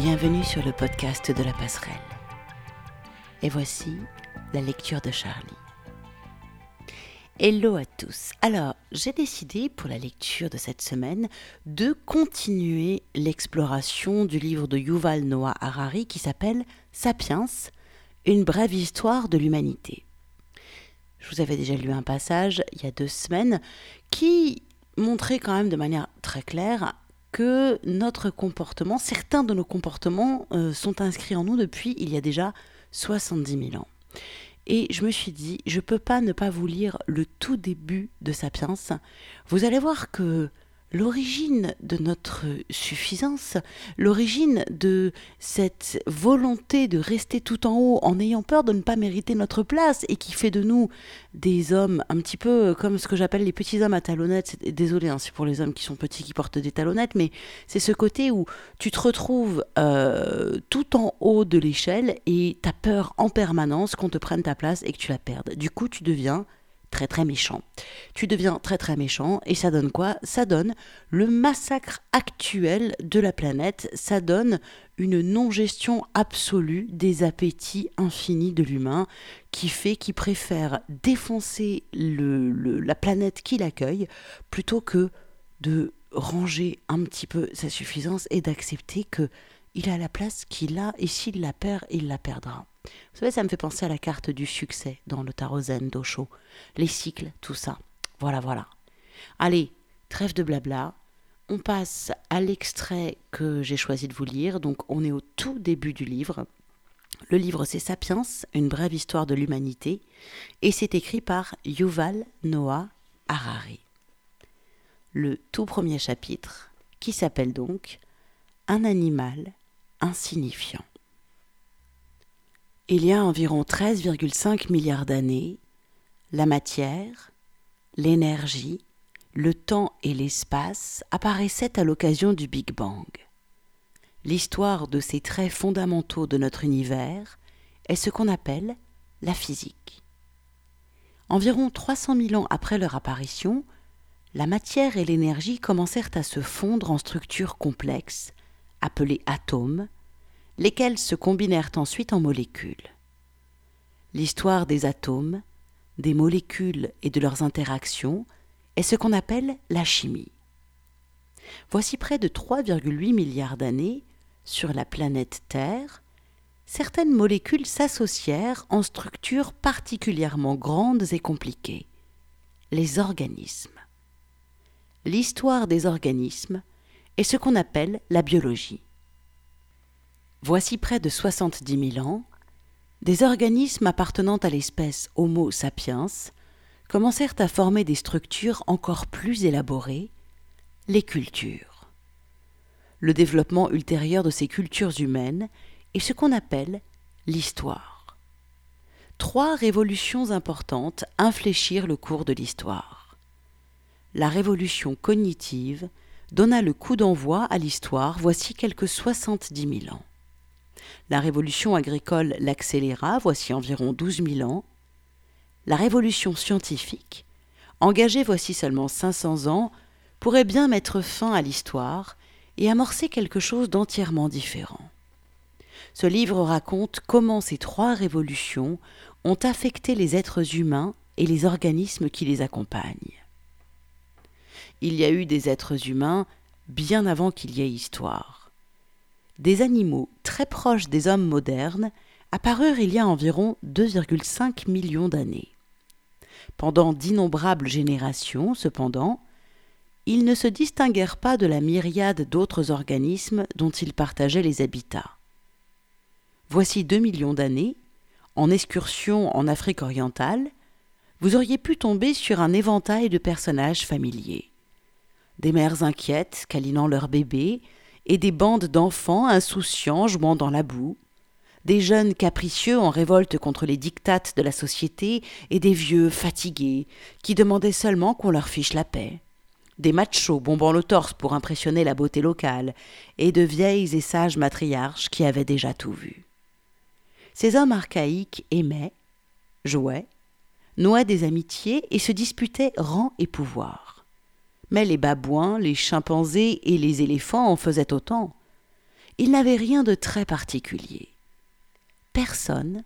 Bienvenue sur le podcast de la passerelle. Et voici la lecture de Charlie. Hello à tous. Alors, j'ai décidé pour la lecture de cette semaine de continuer l'exploration du livre de Yuval Noah Harari qui s'appelle Sapiens, une brève histoire de l'humanité. Je vous avais déjà lu un passage il y a deux semaines qui montrait quand même de manière très claire notre comportement, certains de nos comportements euh, sont inscrits en nous depuis il y a déjà 70 000 ans. Et je me suis dit, je ne peux pas ne pas vous lire le tout début de Sapiens. Vous allez voir que l'origine de notre suffisance, l'origine de cette volonté de rester tout en haut en ayant peur de ne pas mériter notre place et qui fait de nous des hommes un petit peu comme ce que j'appelle les petits hommes à talonnettes. Désolé, hein, c'est pour les hommes qui sont petits qui portent des talonnettes, mais c'est ce côté où tu te retrouves euh, tout en haut de l'échelle et tu as peur en permanence qu'on te prenne ta place et que tu la perdes. Du coup, tu deviens très très méchant. Tu deviens très très méchant et ça donne quoi? Ça donne le massacre actuel de la planète, ça donne une non-gestion absolue des appétits infinis de l'humain qui fait qu'il préfère défoncer le, la planète qui l'accueille plutôt que de ranger un petit peu sa suffisance et d'accepter que il a la place qu'il a et s'il la perd, il la perdra. Vous savez, ça me fait penser à la carte du succès dans le tarot zen d'Osho. Les cycles, tout ça. Voilà, voilà. Allez, trêve de blabla. On passe à l'extrait que j'ai choisi de vous lire. Donc, on est au tout début du livre. Le livre, c'est Sapiens, une brève histoire de l'humanité. Et c'est écrit par Yuval Noah Harari. Le tout premier chapitre, qui s'appelle donc Un animal insignifiant. Il y a environ 13,5 milliards d'années, la matière, l'énergie, le temps et l'espace apparaissaient à l'occasion du Big Bang. L'histoire de ces traits fondamentaux de notre univers est ce qu'on appelle la physique. Environ 300 000 ans après leur apparition, la matière et l'énergie commencèrent à se fondre en structures complexes, appelées atomes, lesquels se combinèrent ensuite en molécules. L'histoire des atomes, des molécules et de leurs interactions est ce qu'on appelle la chimie. Voici près de 3,8 milliards d'années, sur la planète Terre, certaines molécules s'associèrent en structures particulièrement grandes et compliquées, les organismes. L'histoire des organismes est ce qu'on appelle la biologie. Voici près de 70 000 ans, des organismes appartenant à l'espèce Homo sapiens commencèrent à former des structures encore plus élaborées, les cultures. Le développement ultérieur de ces cultures humaines est ce qu'on appelle l'histoire. Trois révolutions importantes infléchirent le cours de l'histoire. La révolution cognitive donna le coup d'envoi à l'histoire voici quelques 70 000 ans. La révolution agricole l'accéléra, voici environ 12 000 ans. La révolution scientifique, engagée voici seulement 500 ans, pourrait bien mettre fin à l'histoire et amorcer quelque chose d'entièrement différent. Ce livre raconte comment ces trois révolutions ont affecté les êtres humains et les organismes qui les accompagnent. Il y a eu des êtres humains bien avant qu'il y ait histoire des animaux très proches des hommes modernes apparurent il y a environ 2,5 millions d'années. Pendant d'innombrables générations, cependant, ils ne se distinguèrent pas de la myriade d'autres organismes dont ils partageaient les habitats. Voici deux millions d'années, en excursion en Afrique orientale, vous auriez pu tomber sur un éventail de personnages familiers. Des mères inquiètes câlinant leurs bébés, et des bandes d'enfants insouciants jouant dans la boue, des jeunes capricieux en révolte contre les dictates de la société et des vieux fatigués qui demandaient seulement qu'on leur fiche la paix, des machos bombant le torse pour impressionner la beauté locale et de vieilles et sages matriarches qui avaient déjà tout vu. Ces hommes archaïques aimaient, jouaient, nouaient des amitiés et se disputaient rang et pouvoir. Mais les babouins, les chimpanzés et les éléphants en faisaient autant. ils n'avaient rien de très particulier. Personne,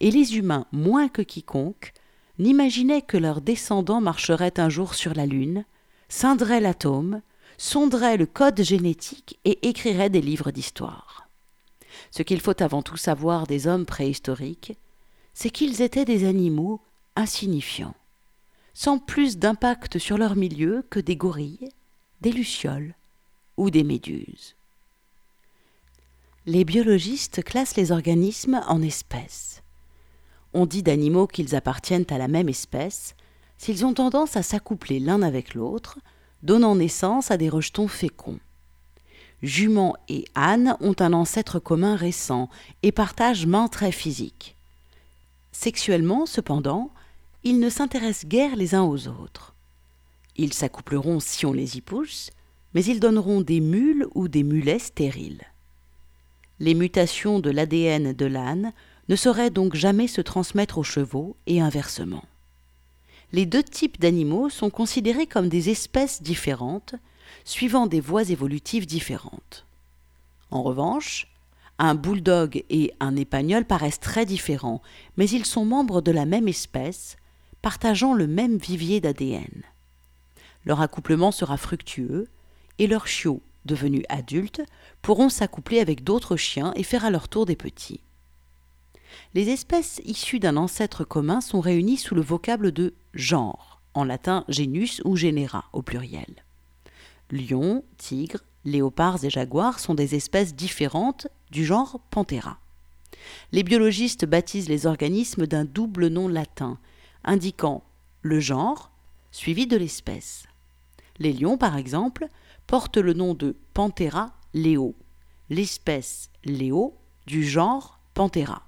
et les humains moins que quiconque, n'imaginaient que leurs descendants marcheraient un jour sur la Lune, scinderaient l'atome, sonderaient le code génétique et écriraient des livres d'histoire. Ce qu'il faut avant tout savoir des hommes préhistoriques, c'est qu'ils étaient des animaux insignifiants, sans plus d'impact sur leur milieu que des gorilles, des lucioles ou des méduses. Les biologistes classent les organismes en espèces. On dit d'animaux qu'ils appartiennent à la même espèce s'ils ont tendance à s'accoupler l'un avec l'autre, donnant naissance à des rejetons féconds. Juments et ânes ont un ancêtre commun récent et partagent mains traits physiques. Sexuellement, cependant, ils ne s'intéressent guère les uns aux autres. Ils s'accoupleront si on les y pousse, mais ils donneront des mules ou des mulets stériles. Les mutations de l'ADN de l'âne ne saurait donc jamais se transmettre aux chevaux et inversement. Les deux types d'animaux sont considérés comme des espèces différentes, suivant des voies évolutives différentes. En revanche, un bouledogue et un épagnol paraissent très différents, mais ils sont membres de la même espèce, partageant le même vivier d'ADN. Leur accouplement sera fructueux, et leurs chiots, devenus adultes, pourront s'accoupler avec d'autres chiens et faire à leur tour des petits les espèces issues d'un ancêtre commun sont réunies sous le vocable de genre, en latin genus ou genera au pluriel. Lions, tigres, léopards et jaguars sont des espèces différentes du genre Panthera. Les biologistes baptisent les organismes d'un double nom latin, indiquant le genre suivi de l'espèce. Les lions, par exemple, portent le nom de Panthera leo, l'espèce léo du genre Panthera.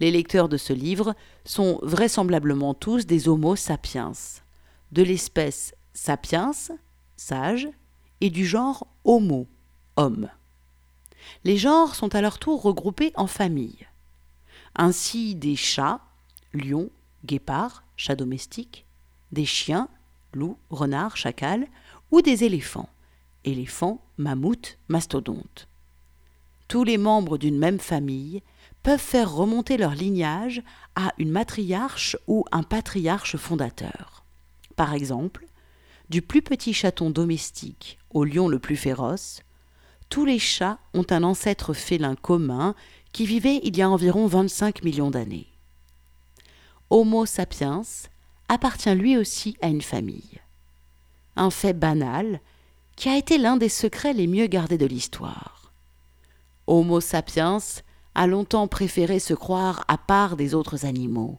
Les lecteurs de ce livre sont vraisemblablement tous des Homo sapiens, de l'espèce sapiens, sage, et du genre Homo, homme. Les genres sont à leur tour regroupés en familles. Ainsi des chats, lions, guépards, chats domestiques, des chiens, loups, renards, chacals, ou des éléphants, éléphants, mammouths, mastodontes. Tous les membres d'une même famille peuvent faire remonter leur lignage à une matriarche ou un patriarche fondateur. Par exemple, du plus petit chaton domestique au lion le plus féroce, tous les chats ont un ancêtre félin commun qui vivait il y a environ 25 millions d'années. Homo sapiens appartient lui aussi à une famille. Un fait banal qui a été l'un des secrets les mieux gardés de l'histoire. Homo sapiens a longtemps préféré se croire à part des autres animaux.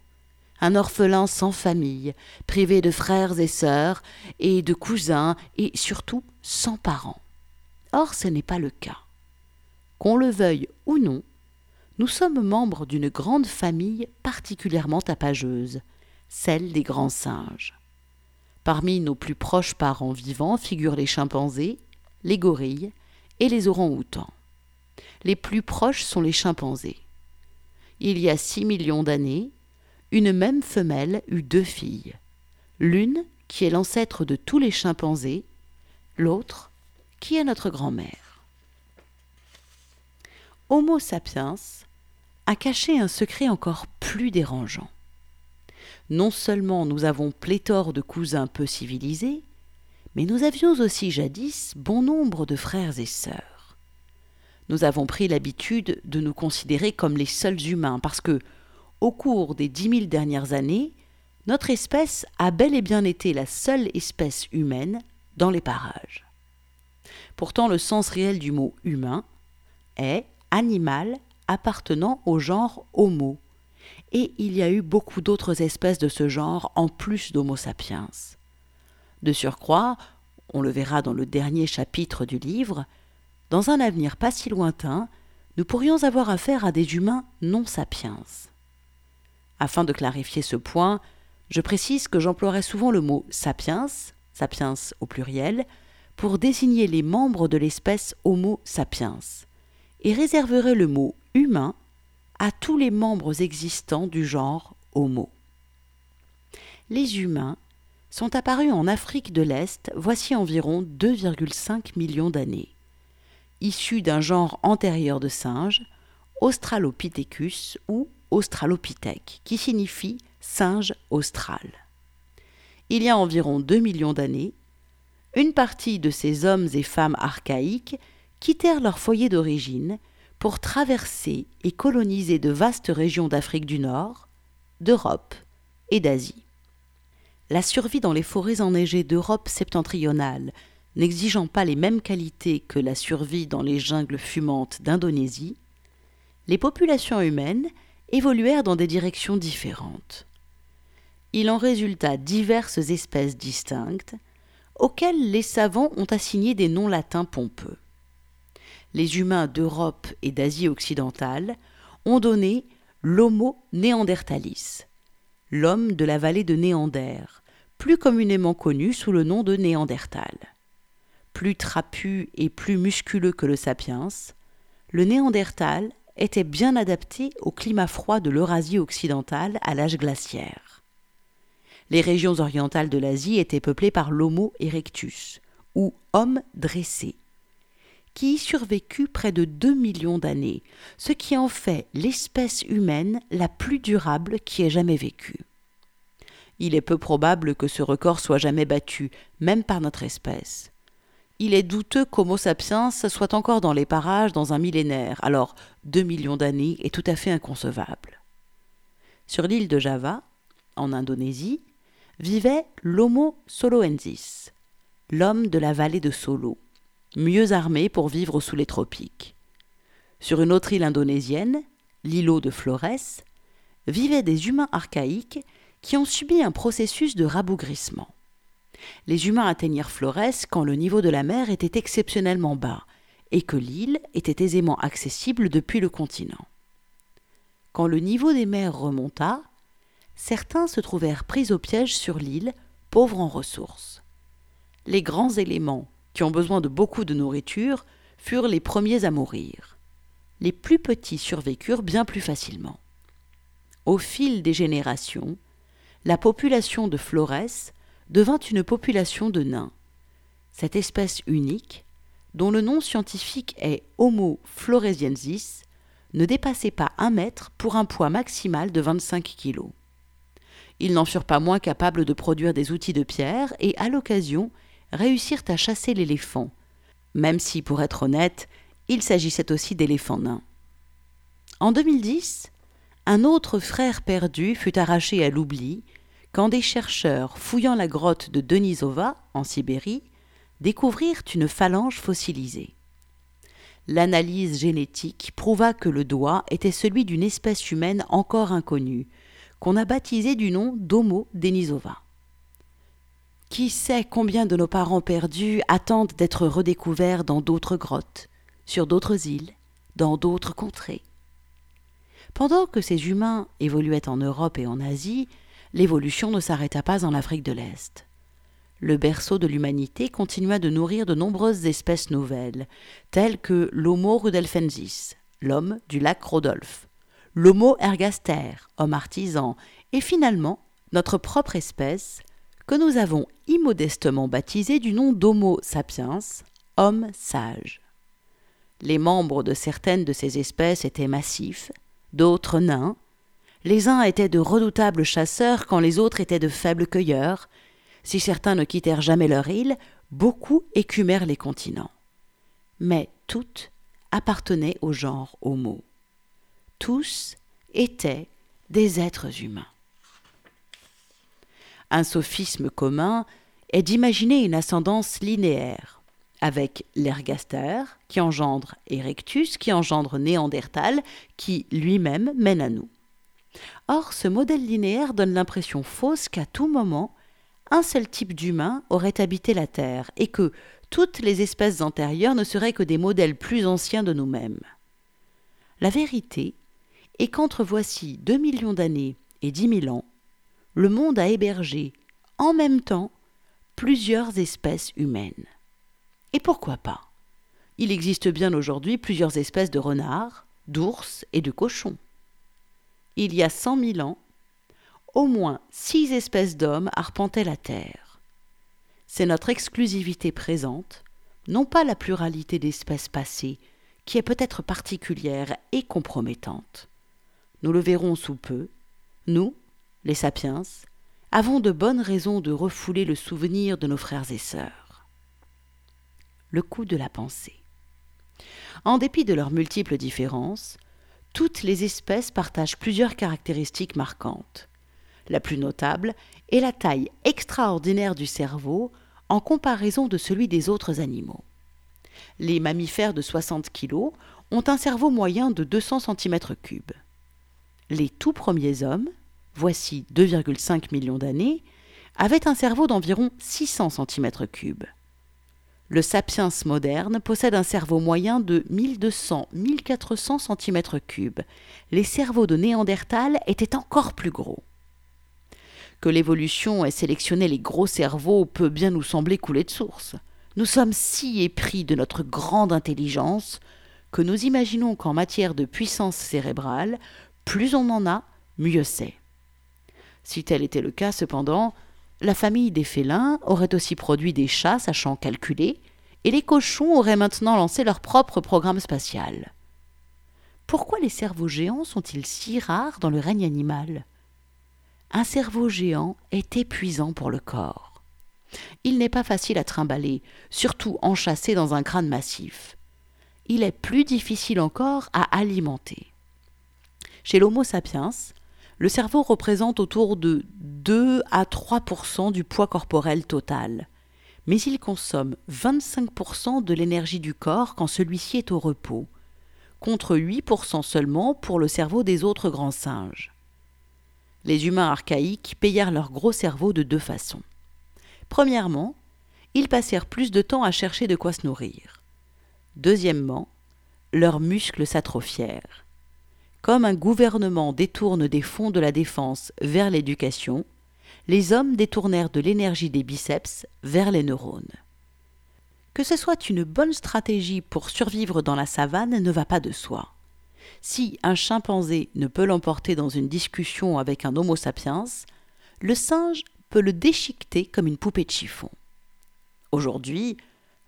Un orphelin sans famille, privé de frères et sœurs, et de cousins, et surtout sans parents. Or ce n'est pas le cas. Qu'on le veuille ou non, nous sommes membres d'une grande famille particulièrement tapageuse, celle des grands singes. Parmi nos plus proches parents vivants figurent les chimpanzés, les gorilles et les orang-outans les plus proches sont les chimpanzés. Il y a six millions d'années, une même femelle eut deux filles, l'une qui est l'ancêtre de tous les chimpanzés, l'autre qui est notre grand-mère. Homo sapiens a caché un secret encore plus dérangeant. Non seulement nous avons pléthore de cousins peu civilisés, mais nous avions aussi jadis bon nombre de frères et sœurs nous avons pris l'habitude de nous considérer comme les seuls humains parce que, au cours des dix mille dernières années, notre espèce a bel et bien été la seule espèce humaine dans les parages. Pourtant, le sens réel du mot humain est animal appartenant au genre Homo. Et il y a eu beaucoup d'autres espèces de ce genre en plus d'Homo sapiens. De surcroît, on le verra dans le dernier chapitre du livre, dans un avenir pas si lointain, nous pourrions avoir affaire à des humains non sapiens. Afin de clarifier ce point, je précise que j'emploierai souvent le mot sapiens, sapiens au pluriel, pour désigner les membres de l'espèce Homo sapiens, et réserverai le mot humain à tous les membres existants du genre Homo. Les humains sont apparus en Afrique de l'Est voici environ 2,5 millions d'années issus d'un genre antérieur de singe, Australopithecus ou Australopithèque, qui signifie singe austral. Il y a environ 2 millions d'années, une partie de ces hommes et femmes archaïques quittèrent leur foyer d'origine pour traverser et coloniser de vastes régions d'Afrique du Nord, d'Europe et d'Asie. La survie dans les forêts enneigées d'Europe septentrionale n'exigeant pas les mêmes qualités que la survie dans les jungles fumantes d'Indonésie, les populations humaines évoluèrent dans des directions différentes. Il en résulta diverses espèces distinctes, auxquelles les savants ont assigné des noms latins pompeux. Les humains d'Europe et d'Asie occidentale ont donné l'Homo néanderthalis, l'homme de la vallée de Néander, plus communément connu sous le nom de Néandertal. Plus trapu et plus musculeux que le sapiens, le Néandertal était bien adapté au climat froid de l'Eurasie occidentale à l'âge glaciaire. Les régions orientales de l'Asie étaient peuplées par l'Homo erectus, ou homme dressé, qui y survécut près de 2 millions d'années, ce qui en fait l'espèce humaine la plus durable qui ait jamais vécu. Il est peu probable que ce record soit jamais battu, même par notre espèce il est douteux qu'Homo sapiens soit encore dans les parages dans un millénaire, alors deux millions d'années est tout à fait inconcevable. Sur l'île de Java, en Indonésie, vivait l'Homo soloensis, l'homme de la vallée de Solo, mieux armé pour vivre sous les tropiques. Sur une autre île indonésienne, l'îlot de Flores, vivaient des humains archaïques qui ont subi un processus de rabougrissement les humains atteignirent Flores quand le niveau de la mer était exceptionnellement bas et que l'île était aisément accessible depuis le continent. Quand le niveau des mers remonta, certains se trouvèrent pris au piège sur l'île, pauvres en ressources. Les grands éléments, qui ont besoin de beaucoup de nourriture, furent les premiers à mourir. Les plus petits survécurent bien plus facilement. Au fil des générations, la population de Flores devint une population de nains. Cette espèce unique, dont le nom scientifique est Homo floresiensis, ne dépassait pas un mètre pour un poids maximal de 25 kilos. Ils n'en furent pas moins capables de produire des outils de pierre et, à l'occasion, réussirent à chasser l'éléphant, même si, pour être honnête, il s'agissait aussi d'éléphants nains. En 2010, un autre frère perdu fut arraché à l'oubli quand des chercheurs fouillant la grotte de Denisova, en Sibérie, découvrirent une phalange fossilisée. L'analyse génétique prouva que le doigt était celui d'une espèce humaine encore inconnue, qu'on a baptisé du nom d'Homo denisova. Qui sait combien de nos parents perdus attendent d'être redécouverts dans d'autres grottes, sur d'autres îles, dans d'autres contrées? Pendant que ces humains évoluaient en Europe et en Asie, l'évolution ne s'arrêta pas en Afrique de l'Est. Le berceau de l'humanité continua de nourrir de nombreuses espèces nouvelles, telles que l'Homo rudelfensis, l'homme du lac Rodolphe, l'Homo ergaster, homme artisan, et finalement notre propre espèce, que nous avons immodestement baptisée du nom d'Homo sapiens, homme sage. Les membres de certaines de ces espèces étaient massifs, d'autres nains, les uns étaient de redoutables chasseurs quand les autres étaient de faibles cueilleurs. Si certains ne quittèrent jamais leur île, beaucoup écumèrent les continents. Mais toutes appartenaient au genre Homo. Tous étaient des êtres humains. Un sophisme commun est d'imaginer une ascendance linéaire, avec l'ergaster qui engendre Erectus, qui engendre Néandertal, qui lui-même mène à nous. Or, ce modèle linéaire donne l'impression fausse qu'à tout moment, un seul type d'humain aurait habité la Terre et que toutes les espèces antérieures ne seraient que des modèles plus anciens de nous-mêmes. La vérité est qu'entre voici deux millions d'années et dix mille ans, le monde a hébergé, en même temps, plusieurs espèces humaines. Et pourquoi pas? Il existe bien aujourd'hui plusieurs espèces de renards, d'ours et de cochons il y a cent mille ans, au moins six espèces d'hommes arpentaient la Terre. C'est notre exclusivité présente, non pas la pluralité d'espèces passées, qui est peut-être particulière et compromettante. Nous le verrons sous peu, nous, les sapiens, avons de bonnes raisons de refouler le souvenir de nos frères et sœurs. Le coup de la pensée. En dépit de leurs multiples différences, toutes les espèces partagent plusieurs caractéristiques marquantes. La plus notable est la taille extraordinaire du cerveau en comparaison de celui des autres animaux. Les mammifères de 60 kg ont un cerveau moyen de 200 cm3. Les tout premiers hommes, voici 2,5 millions d'années, avaient un cerveau d'environ 600 cm3. Le sapiens moderne possède un cerveau moyen de 1200-1400 cm3. Les cerveaux de Néandertal étaient encore plus gros. Que l'évolution ait sélectionné les gros cerveaux peut bien nous sembler couler de source. Nous sommes si épris de notre grande intelligence que nous imaginons qu'en matière de puissance cérébrale, plus on en a, mieux c'est. Si tel était le cas, cependant, la famille des félins aurait aussi produit des chats sachant calculer, et les cochons auraient maintenant lancé leur propre programme spatial. Pourquoi les cerveaux géants sont-ils si rares dans le règne animal? Un cerveau géant est épuisant pour le corps. Il n'est pas facile à trimballer, surtout enchâssé dans un crâne massif. Il est plus difficile encore à alimenter. Chez l'Homo sapiens, le cerveau représente autour de 2 à 3% du poids corporel total, mais il consomme 25% de l'énergie du corps quand celui-ci est au repos, contre 8% seulement pour le cerveau des autres grands singes. Les humains archaïques payèrent leur gros cerveau de deux façons. Premièrement, ils passèrent plus de temps à chercher de quoi se nourrir. Deuxièmement, leurs muscles s'atrophièrent. Comme un gouvernement détourne des fonds de la défense vers l'éducation, les hommes détournèrent de l'énergie des biceps vers les neurones. Que ce soit une bonne stratégie pour survivre dans la savane ne va pas de soi. Si un chimpanzé ne peut l'emporter dans une discussion avec un Homo sapiens, le singe peut le déchiqueter comme une poupée de chiffon. Aujourd'hui,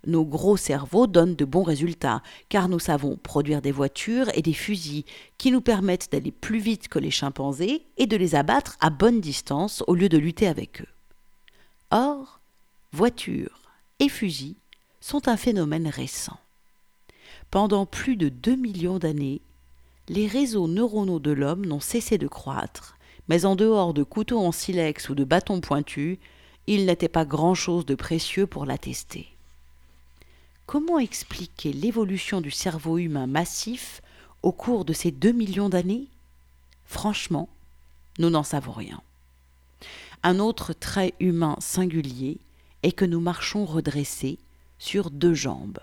nos gros cerveaux donnent de bons résultats, car nous savons produire des voitures et des fusils qui nous permettent d'aller plus vite que les chimpanzés et de les abattre à bonne distance au lieu de lutter avec eux. Or, voitures et fusils sont un phénomène récent. Pendant plus de 2 millions d'années, les réseaux neuronaux de l'homme n'ont cessé de croître, mais en dehors de couteaux en silex ou de bâtons pointus, il n'était pas grand-chose de précieux pour l'attester. Comment expliquer l'évolution du cerveau humain massif au cours de ces deux millions d'années? Franchement, nous n'en savons rien. Un autre trait humain singulier est que nous marchons redressés sur deux jambes.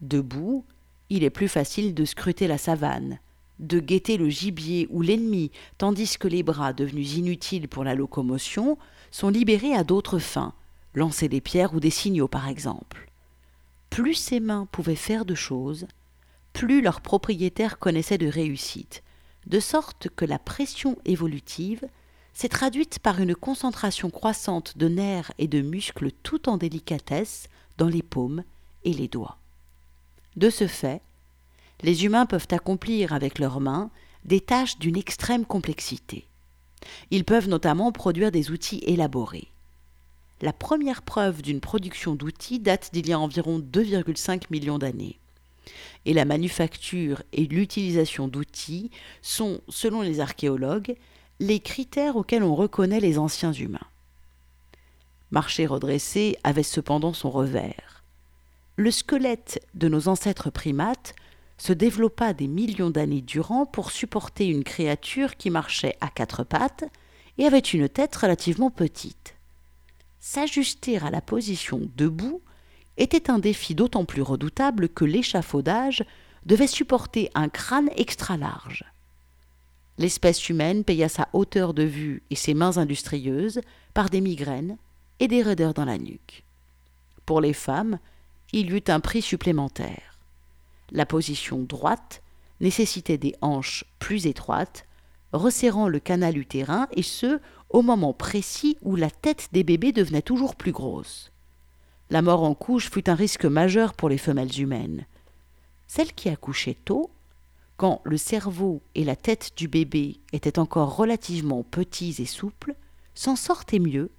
Debout, il est plus facile de scruter la savane, de guetter le gibier ou l'ennemi, tandis que les bras, devenus inutiles pour la locomotion, sont libérés à d'autres fins, lancer des pierres ou des signaux par exemple plus ces mains pouvaient faire de choses, plus leurs propriétaires connaissaient de réussite, de sorte que la pression évolutive s'est traduite par une concentration croissante de nerfs et de muscles tout en délicatesse dans les paumes et les doigts. De ce fait, les humains peuvent accomplir avec leurs mains des tâches d'une extrême complexité. Ils peuvent notamment produire des outils élaborés la première preuve d'une production d'outils date d'il y a environ 2,5 millions d'années. Et la manufacture et l'utilisation d'outils sont, selon les archéologues, les critères auxquels on reconnaît les anciens humains. Marcher redressé avait cependant son revers. Le squelette de nos ancêtres primates se développa des millions d'années durant pour supporter une créature qui marchait à quatre pattes et avait une tête relativement petite s'ajuster à la position debout était un défi d'autant plus redoutable que l'échafaudage devait supporter un crâne extra large. L'espèce humaine paya sa hauteur de vue et ses mains industrieuses par des migraines et des raideurs dans la nuque. Pour les femmes, il y eut un prix supplémentaire. La position droite nécessitait des hanches plus étroites, resserrant le canal utérin, et ce, au moment précis où la tête des bébés devenait toujours plus grosse. la mort en couche fut un risque majeur pour les femelles humaines. Celles qui accouchaient tôt, quand le cerveau et la tête du bébé étaient encore relativement petits et souples, s'en sortaient mieux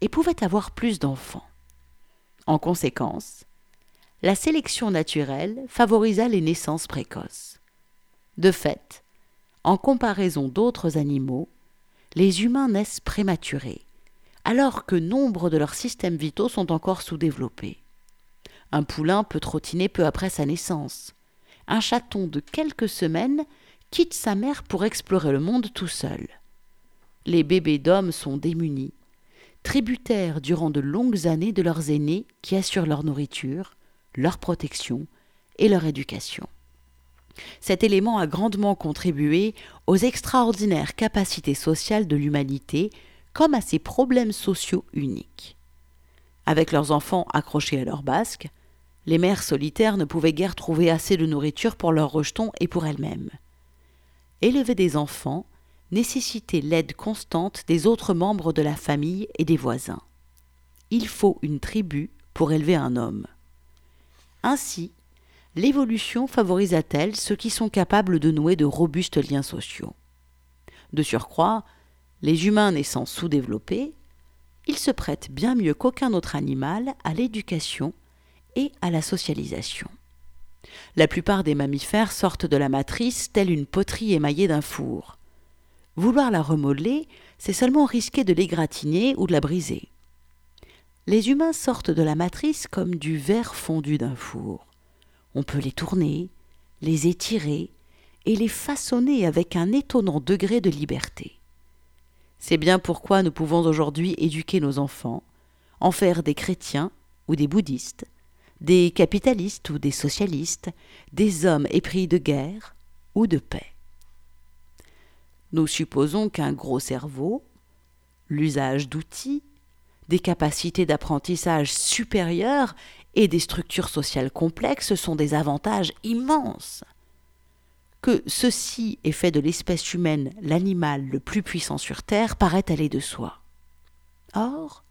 et pouvaient avoir plus d'enfants. En conséquence, la sélection naturelle favorisa les naissances précoces. De fait, en comparaison d'autres animaux, les humains naissent prématurés, alors que nombre de leurs systèmes vitaux sont encore sous-développés. Un poulain peut trottiner peu après sa naissance. Un chaton de quelques semaines quitte sa mère pour explorer le monde tout seul. Les bébés d'hommes sont démunis, tributaires durant de longues années de leurs aînés qui assurent leur nourriture, leur protection et leur éducation. Cet élément a grandement contribué aux extraordinaires capacités sociales de l'humanité comme à ses problèmes sociaux uniques. Avec leurs enfants accrochés à leur basque, les mères solitaires ne pouvaient guère trouver assez de nourriture pour leurs rejetons et pour elles-mêmes. Élever des enfants nécessitait l'aide constante des autres membres de la famille et des voisins. Il faut une tribu pour élever un homme. Ainsi, l'évolution favorisa-t-elle ceux qui sont capables de nouer de robustes liens sociaux? De surcroît, les humains naissant sous-développés, ils se prêtent bien mieux qu'aucun autre animal à l'éducation et à la socialisation. La plupart des mammifères sortent de la matrice telle une poterie émaillée d'un four. Vouloir la remodeler, c'est seulement risquer de l'égratigner ou de la briser. Les humains sortent de la matrice comme du verre fondu d'un four. On peut les tourner, les étirer et les façonner avec un étonnant degré de liberté. C'est bien pourquoi nous pouvons aujourd'hui éduquer nos enfants, en faire des chrétiens ou des bouddhistes, des capitalistes ou des socialistes, des hommes épris de guerre ou de paix. Nous supposons qu'un gros cerveau, l'usage d'outils, des capacités d'apprentissage supérieures et des structures sociales complexes sont des avantages immenses. Que ceci ait fait de l'espèce humaine l'animal le plus puissant sur Terre paraît aller de soi. Or,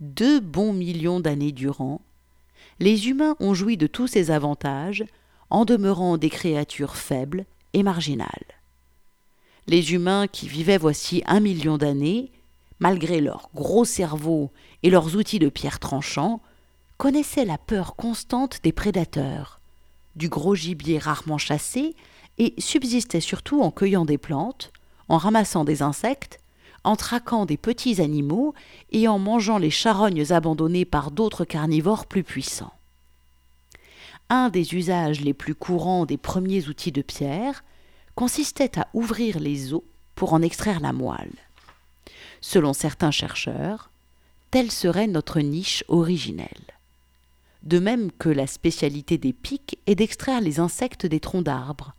deux bons millions d'années durant, les humains ont joui de tous ces avantages en demeurant des créatures faibles et marginales. Les humains qui vivaient voici un million d'années, malgré leur gros cerveau et leurs outils de pierre tranchants, connaissaient la peur constante des prédateurs, du gros gibier rarement chassé et subsistait surtout en cueillant des plantes, en ramassant des insectes, en traquant des petits animaux et en mangeant les charognes abandonnées par d'autres carnivores plus puissants. Un des usages les plus courants des premiers outils de pierre consistait à ouvrir les os pour en extraire la moelle. Selon certains chercheurs, telle serait notre niche originelle. De même que la spécialité des pics est d'extraire les insectes des troncs d'arbres,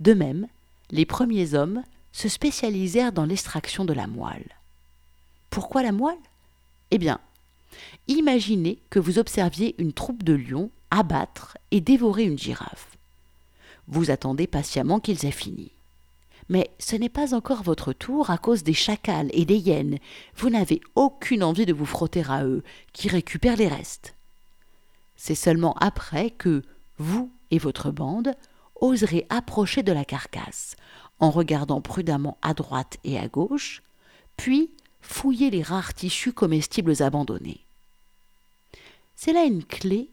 de même, les premiers hommes se spécialisèrent dans l'extraction de la moelle. Pourquoi la moelle? Eh bien, imaginez que vous observiez une troupe de lions abattre et dévorer une girafe. Vous attendez patiemment qu'ils aient fini. Mais ce n'est pas encore votre tour à cause des chacals et des hyènes. Vous n'avez aucune envie de vous frotter à eux, qui récupèrent les restes. C'est seulement après que, vous et votre bande, oserait approcher de la carcasse, en regardant prudemment à droite et à gauche, puis fouiller les rares tissus comestibles abandonnés. C'est là une clé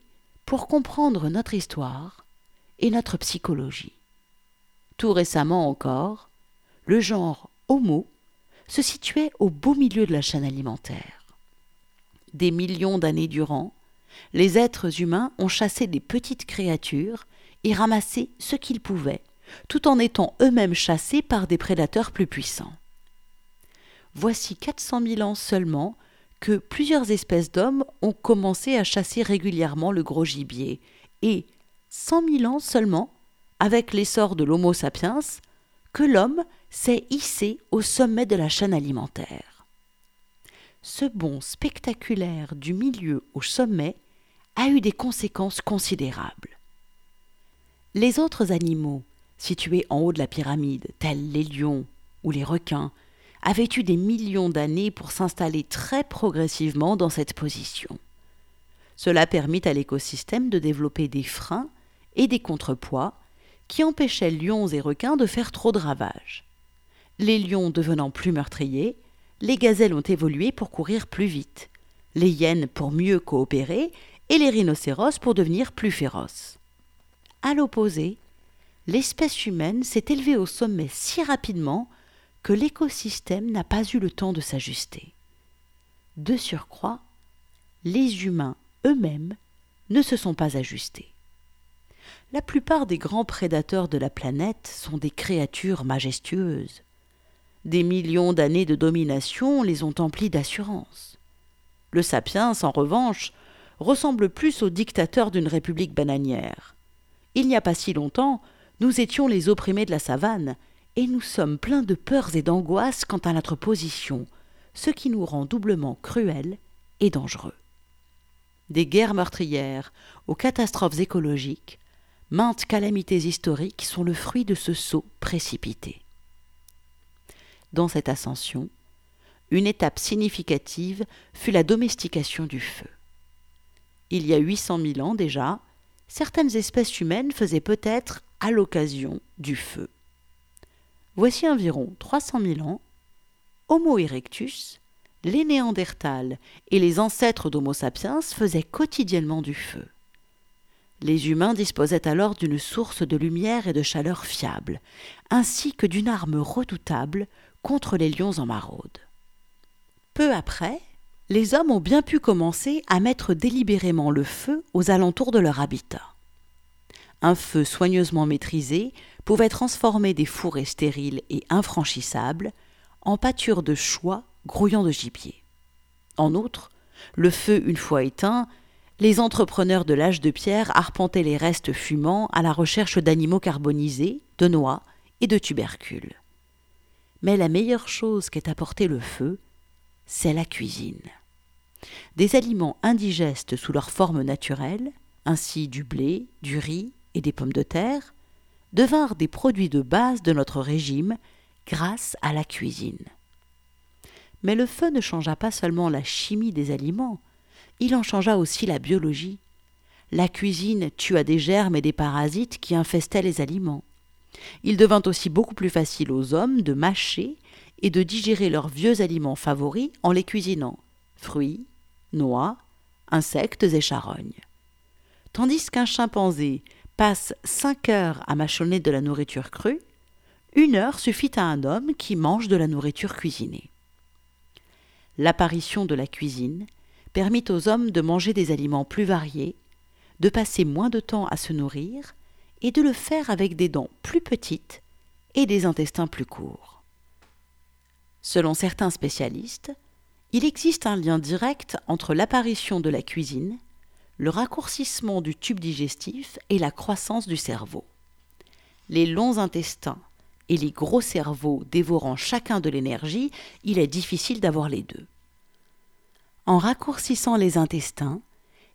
pour comprendre notre histoire et notre psychologie. Tout récemment encore, le genre Homo se situait au beau milieu de la chaîne alimentaire. Des millions d'années durant, les êtres humains ont chassé des petites créatures et ramasser ce qu'ils pouvaient, tout en étant eux-mêmes chassés par des prédateurs plus puissants. Voici 400 000 ans seulement que plusieurs espèces d'hommes ont commencé à chasser régulièrement le gros gibier, et 100 000 ans seulement, avec l'essor de l'Homo sapiens, que l'homme s'est hissé au sommet de la chaîne alimentaire. Ce bond spectaculaire du milieu au sommet a eu des conséquences considérables. Les autres animaux, situés en haut de la pyramide, tels les lions ou les requins, avaient eu des millions d'années pour s'installer très progressivement dans cette position. Cela permit à l'écosystème de développer des freins et des contrepoids qui empêchaient lions et requins de faire trop de ravages. Les lions devenant plus meurtriers, les gazelles ont évolué pour courir plus vite, les hyènes pour mieux coopérer et les rhinocéros pour devenir plus féroces. À l'opposé, l'espèce humaine s'est élevée au sommet si rapidement que l'écosystème n'a pas eu le temps de s'ajuster. De surcroît, les humains eux-mêmes ne se sont pas ajustés. La plupart des grands prédateurs de la planète sont des créatures majestueuses. Des millions d'années de domination les ont emplis d'assurance. Le sapiens, en revanche, ressemble plus au dictateur d'une république bananière. Il n'y a pas si longtemps, nous étions les opprimés de la savane, et nous sommes pleins de peurs et d'angoisses quant à notre position, ce qui nous rend doublement cruels et dangereux. Des guerres meurtrières aux catastrophes écologiques, maintes calamités historiques sont le fruit de ce saut précipité. Dans cette ascension, une étape significative fut la domestication du feu. Il y a 800 000 ans déjà, certaines espèces humaines faisaient peut-être à l'occasion du feu. Voici environ 300 000 ans, Homo erectus, les Néandertals et les ancêtres d'Homo sapiens faisaient quotidiennement du feu. Les humains disposaient alors d'une source de lumière et de chaleur fiable, ainsi que d'une arme redoutable contre les lions en maraude. Peu après, les hommes ont bien pu commencer à mettre délibérément le feu aux alentours de leur habitat. Un feu soigneusement maîtrisé pouvait transformer des fourrés stériles et infranchissables en pâture de choix grouillant de gibier. En outre, le feu une fois éteint, les entrepreneurs de l'âge de pierre arpentaient les restes fumants à la recherche d'animaux carbonisés, de noix et de tubercules. Mais la meilleure chose qu'ait apporté le feu, c'est la cuisine. Des aliments indigestes sous leur forme naturelle, ainsi du blé, du riz et des pommes de terre, devinrent des produits de base de notre régime grâce à la cuisine. Mais le feu ne changea pas seulement la chimie des aliments, il en changea aussi la biologie. La cuisine tua des germes et des parasites qui infestaient les aliments. Il devint aussi beaucoup plus facile aux hommes de mâcher et de digérer leurs vieux aliments favoris en les cuisinant fruits, noix, insectes et charognes. Tandis qu'un chimpanzé passe cinq heures à mâchonner de la nourriture crue, une heure suffit à un homme qui mange de la nourriture cuisinée. L'apparition de la cuisine permit aux hommes de manger des aliments plus variés, de passer moins de temps à se nourrir et de le faire avec des dents plus petites et des intestins plus courts. Selon certains spécialistes, il existe un lien direct entre l'apparition de la cuisine, le raccourcissement du tube digestif et la croissance du cerveau. Les longs intestins et les gros cerveaux dévorant chacun de l'énergie, il est difficile d'avoir les deux en raccourcissant les intestins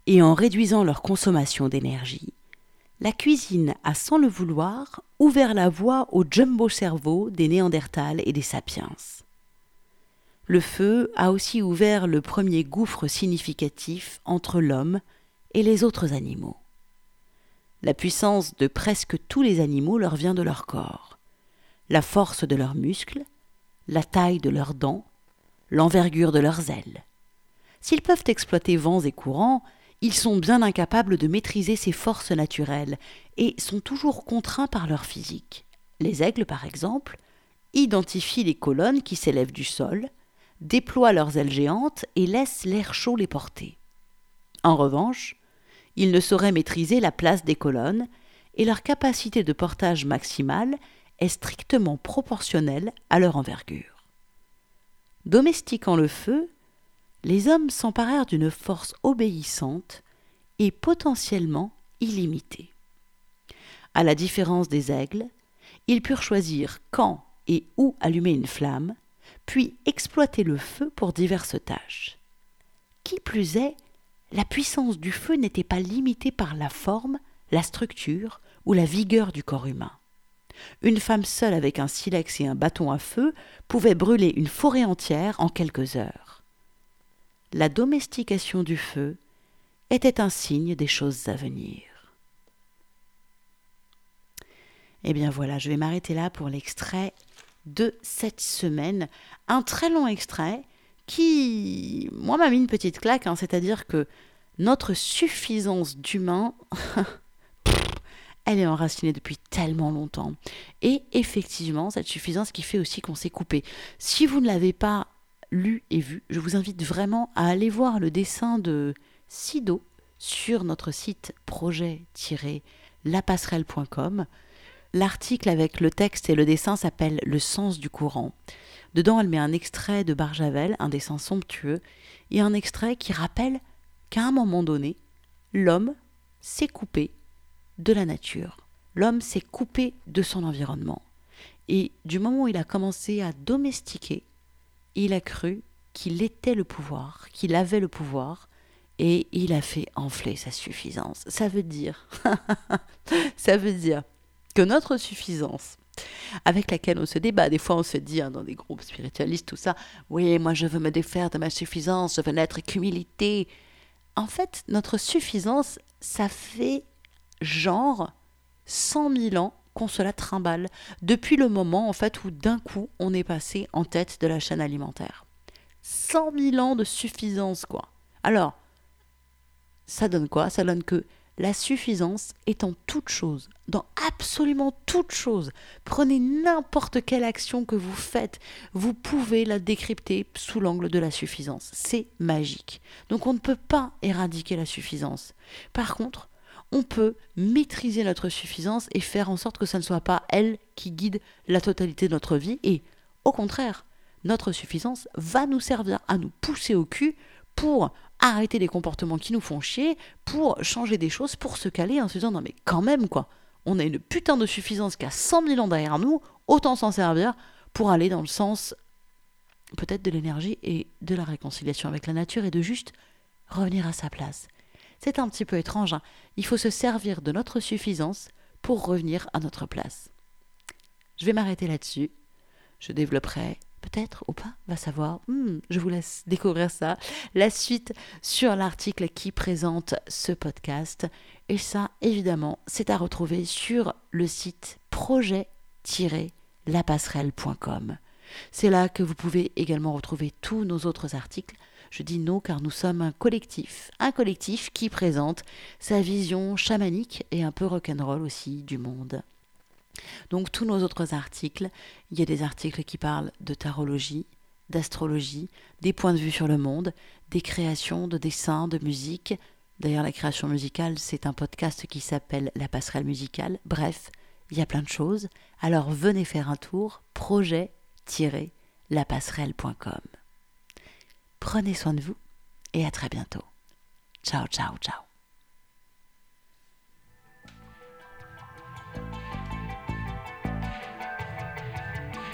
et en réduisant leur consommation d'énergie, la cuisine a sans le vouloir ouvert la voie au jumbo-cerveau des Néandertals et des Sapiens. Le feu a aussi ouvert le premier gouffre significatif entre l'homme et les autres animaux. La puissance de presque tous les animaux leur vient de leur corps, la force de leurs muscles, la taille de leurs dents, l'envergure de leurs ailes. S'ils peuvent exploiter vents et courants, ils sont bien incapables de maîtriser ces forces naturelles et sont toujours contraints par leur physique. Les aigles, par exemple, identifient les colonnes qui s'élèvent du sol, déploient leurs ailes géantes et laissent l'air chaud les porter. En revanche, ils ne sauraient maîtriser la place des colonnes et leur capacité de portage maximale est strictement proportionnelle à leur envergure. Domestiquant le feu, les hommes s'emparèrent d'une force obéissante et potentiellement illimitée. À la différence des aigles, ils purent choisir quand et où allumer une flamme, puis exploiter le feu pour diverses tâches. Qui plus est, la puissance du feu n'était pas limitée par la forme, la structure ou la vigueur du corps humain. Une femme seule avec un silex et un bâton à feu pouvait brûler une forêt entière en quelques heures la domestication du feu était un signe des choses à venir. Eh bien voilà, je vais m'arrêter là pour l'extrait de cette semaine. Un très long extrait qui, moi, m'a mis une petite claque, hein, c'est-à-dire que notre suffisance d'humain, elle est enracinée depuis tellement longtemps. Et effectivement, cette suffisance qui fait aussi qu'on s'est coupé. Si vous ne l'avez pas lu et vu, je vous invite vraiment à aller voir le dessin de Sido sur notre site projet-lapasserelle.com. L'article avec le texte et le dessin s'appelle Le sens du courant. Dedans, elle met un extrait de Barjavel, un dessin somptueux, et un extrait qui rappelle qu'à un moment donné, l'homme s'est coupé de la nature. L'homme s'est coupé de son environnement. Et du moment où il a commencé à domestiquer, il a cru qu'il était le pouvoir, qu'il avait le pouvoir, et il a fait enfler sa suffisance. Ça veut dire, ça veut dire que notre suffisance, avec laquelle on se débat, des fois on se dit hein, dans des groupes spiritualistes, tout ça, oui, moi je veux me défaire de ma suffisance, je veux n'être qu'humilité. En fait, notre suffisance, ça fait genre 100 000 ans qu'on se la trimballe, depuis le moment en fait où d'un coup on est passé en tête de la chaîne alimentaire. 100 000 ans de suffisance, quoi. Alors, ça donne quoi? Ça donne que la suffisance est en toute chose, dans absolument toute chose. Prenez n'importe quelle action que vous faites, vous pouvez la décrypter sous l'angle de la suffisance. C'est magique. Donc on ne peut pas éradiquer la suffisance. Par contre, on peut maîtriser notre suffisance et faire en sorte que ce ne soit pas elle qui guide la totalité de notre vie. Et au contraire, notre suffisance va nous servir à nous pousser au cul pour arrêter des comportements qui nous font chier, pour changer des choses, pour se caler en se disant non mais quand même quoi, on a une putain de suffisance qui a 100 000 ans derrière nous, autant s'en servir pour aller dans le sens peut-être de l'énergie et de la réconciliation avec la nature et de juste revenir à sa place. C'est un petit peu étrange, hein. il faut se servir de notre suffisance pour revenir à notre place. Je vais m'arrêter là-dessus. Je développerai peut-être ou pas, va savoir. Hmm, je vous laisse découvrir ça. La suite sur l'article qui présente ce podcast. Et ça, évidemment, c'est à retrouver sur le site projet-lapasserelle.com. C'est là que vous pouvez également retrouver tous nos autres articles. Je dis nous car nous sommes un collectif, un collectif qui présente sa vision chamanique et un peu rock'n'roll aussi du monde. Donc tous nos autres articles, il y a des articles qui parlent de tarologie, d'astrologie, des points de vue sur le monde, des créations de dessins, de musique. D'ailleurs, la création musicale, c'est un podcast qui s'appelle La passerelle musicale. Bref, il y a plein de choses. Alors venez faire un tour, projet-lapasserelle.com. Prenez soin de vous et à très bientôt. Ciao, ciao, ciao.